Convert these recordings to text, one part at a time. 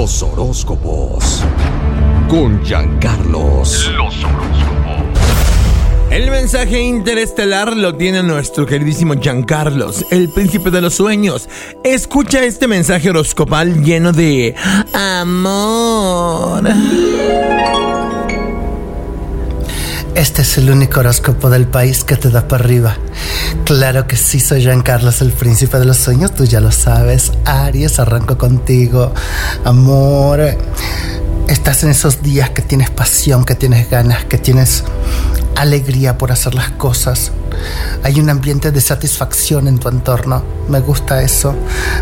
Los horóscopos. Con Giancarlos. Los horóscopos. El mensaje interestelar lo tiene nuestro queridísimo Giancarlos, el príncipe de los sueños. Escucha este mensaje horoscopal lleno de amor. Este es el único horóscopo del país que te da para arriba. Claro que sí, soy Jean Carlos, el príncipe de los sueños, tú ya lo sabes. Aries, arranco contigo. Amor, estás en esos días que tienes pasión, que tienes ganas, que tienes alegría por hacer las cosas. Hay un ambiente de satisfacción en tu entorno. Me gusta eso.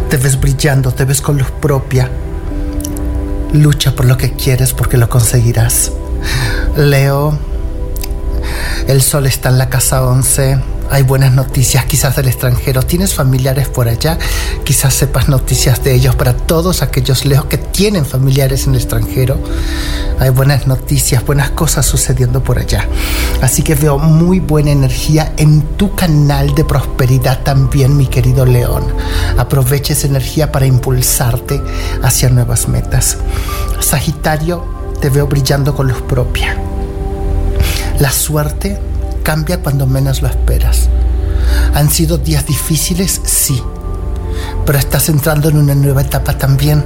Te ves brillando, te ves con luz propia. Lucha por lo que quieres porque lo conseguirás. Leo, el sol está en la casa 11. Hay buenas noticias quizás del extranjero. ¿Tienes familiares por allá? Quizás sepas noticias de ellos para todos aquellos lejos que tienen familiares en el extranjero. Hay buenas noticias, buenas cosas sucediendo por allá. Así que veo muy buena energía en tu canal de prosperidad también, mi querido León. Aprovecha esa energía para impulsarte hacia nuevas metas. Sagitario, te veo brillando con luz propia. La suerte cambia cuando menos lo esperas. Han sido días difíciles, sí, pero estás entrando en una nueva etapa también.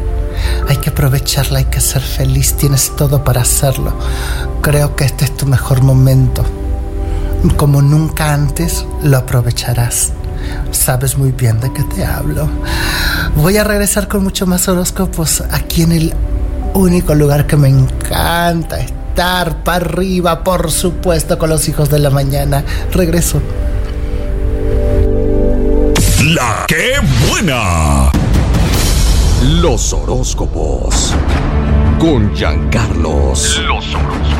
Hay que aprovecharla, hay que ser feliz, tienes todo para hacerlo. Creo que este es tu mejor momento. Como nunca antes, lo aprovecharás. Sabes muy bien de qué te hablo. Voy a regresar con mucho más horóscopos aquí en el único lugar que me encanta estar para arriba, por supuesto, con los hijos de la mañana. Regreso. La que buena. Los horóscopos. Con Giancarlos. Los horóscopos.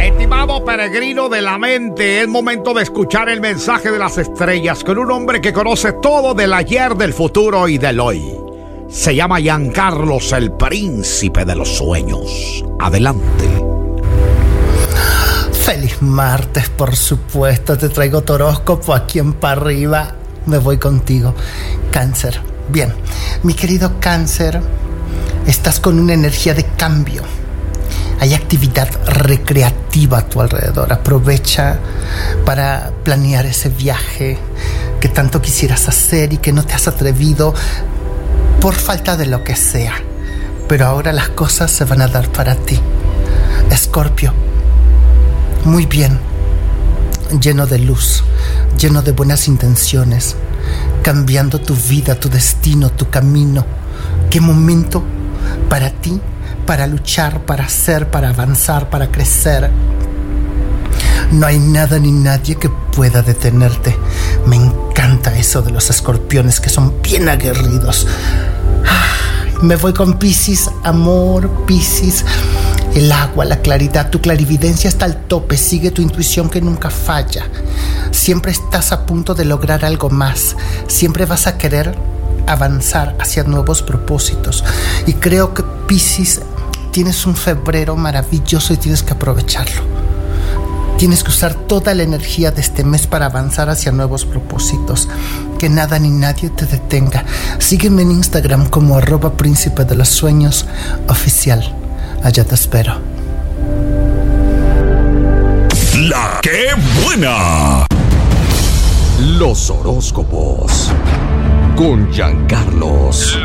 Estimado peregrino de la mente, es momento de escuchar el mensaje de las estrellas con un hombre que conoce todo del ayer, del futuro y del hoy. Se llama Giancarlos, el príncipe de los sueños. Adelante. Feliz martes, por supuesto. Te traigo tu horóscopo aquí en para arriba. Me voy contigo. Cáncer. Bien, mi querido cáncer, estás con una energía de cambio. Hay actividad recreativa a tu alrededor. Aprovecha para planear ese viaje que tanto quisieras hacer y que no te has atrevido por falta de lo que sea. Pero ahora las cosas se van a dar para ti. Escorpio, muy bien, lleno de luz, lleno de buenas intenciones, cambiando tu vida, tu destino, tu camino. Qué momento para ti, para luchar, para hacer, para avanzar, para crecer. No hay nada ni nadie que pueda detenerte. Me encanta eso de los escorpiones que son bien aguerridos. Me voy con Piscis, amor, Piscis. El agua, la claridad, tu clarividencia está al tope, sigue tu intuición que nunca falla. Siempre estás a punto de lograr algo más, siempre vas a querer avanzar hacia nuevos propósitos. Y creo que Piscis tienes un febrero maravilloso y tienes que aprovecharlo. Tienes que usar toda la energía de este mes para avanzar hacia nuevos propósitos. Que nada ni nadie te detenga. Sígueme en Instagram como arroba príncipe de los sueños oficial. Allá te espero. La que buena. Los horóscopos. Con Giancarlos.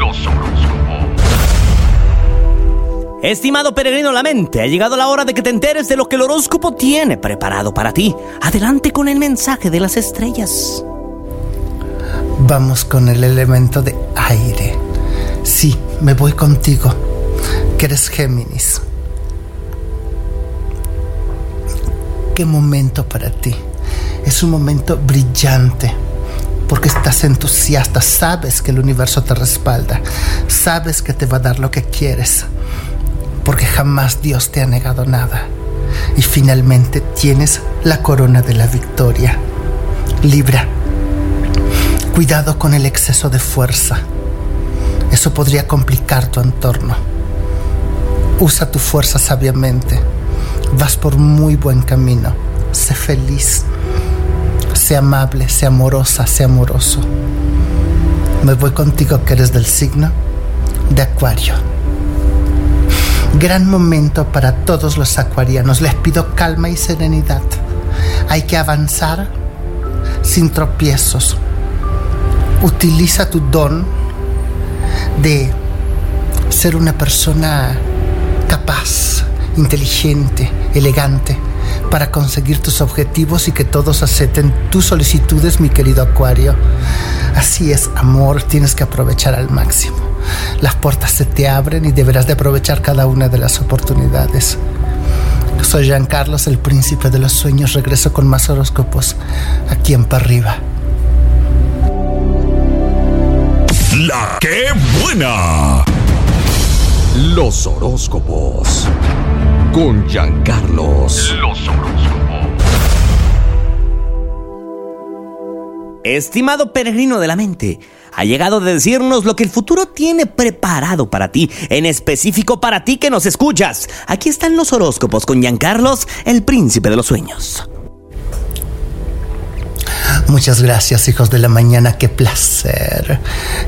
Estimado peregrino la mente, ha llegado la hora de que te enteres de lo que el horóscopo tiene preparado para ti. Adelante con el mensaje de las estrellas. Vamos con el elemento de aire. Sí, me voy contigo, que eres Géminis. Qué momento para ti. Es un momento brillante porque estás entusiasta, sabes que el universo te respalda, sabes que te va a dar lo que quieres porque jamás Dios te ha negado nada. Y finalmente tienes la corona de la victoria. Libra, cuidado con el exceso de fuerza. Eso podría complicar tu entorno. Usa tu fuerza sabiamente. Vas por muy buen camino. Sé feliz. Sé amable, sé amorosa, sé amoroso. Me voy contigo que eres del signo de Acuario. Gran momento para todos los acuarianos. Les pido calma y serenidad. Hay que avanzar sin tropiezos. Utiliza tu don de ser una persona capaz, inteligente, elegante, para conseguir tus objetivos y que todos acepten tus solicitudes, mi querido Acuario. Así es, amor, tienes que aprovechar al máximo. Las puertas se te abren y deberás de aprovechar cada una de las oportunidades. Soy Jean Carlos, el príncipe de los sueños. Regreso con más horóscopos aquí en Parriba. La que buena. Los horóscopos. Con Giancarlos. Los horóscopos. Estimado peregrino de la mente, ha llegado de decirnos lo que el futuro tiene preparado para ti, en específico para ti que nos escuchas. Aquí están los horóscopos con Giancarlos, el príncipe de los sueños. Muchas gracias, hijos de la mañana. Qué placer.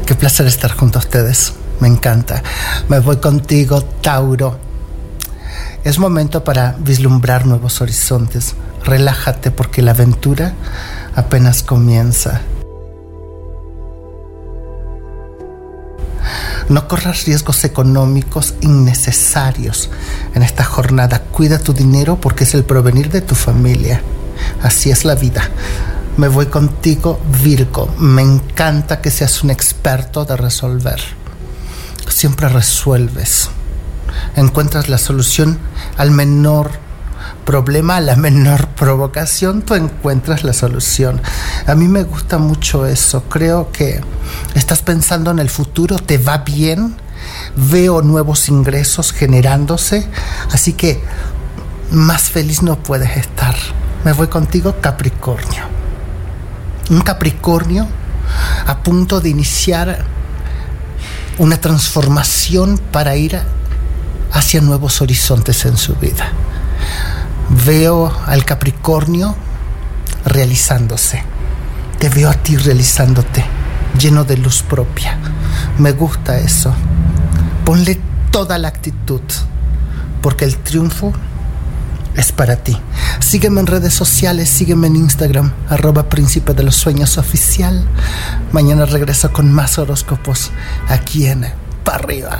Qué placer estar junto a ustedes. Me encanta. Me voy contigo, Tauro. Es momento para vislumbrar nuevos horizontes. Relájate porque la aventura apenas comienza. No corras riesgos económicos innecesarios en esta jornada. Cuida tu dinero porque es el provenir de tu familia. Así es la vida. Me voy contigo, Virgo. Me encanta que seas un experto de resolver. Siempre resuelves. Encuentras la solución al menor problema, la menor provocación, tú encuentras la solución. A mí me gusta mucho eso. Creo que estás pensando en el futuro, te va bien, veo nuevos ingresos generándose, así que más feliz no puedes estar. Me voy contigo, Capricornio. Un Capricornio a punto de iniciar una transformación para ir hacia nuevos horizontes en su vida. Veo al Capricornio realizándose. Te veo a ti realizándote, lleno de luz propia. Me gusta eso. Ponle toda la actitud, porque el triunfo es para ti. Sígueme en redes sociales, sígueme en Instagram, arroba príncipe de los sueños oficial. Mañana regreso con más horóscopos aquí en Para arriba.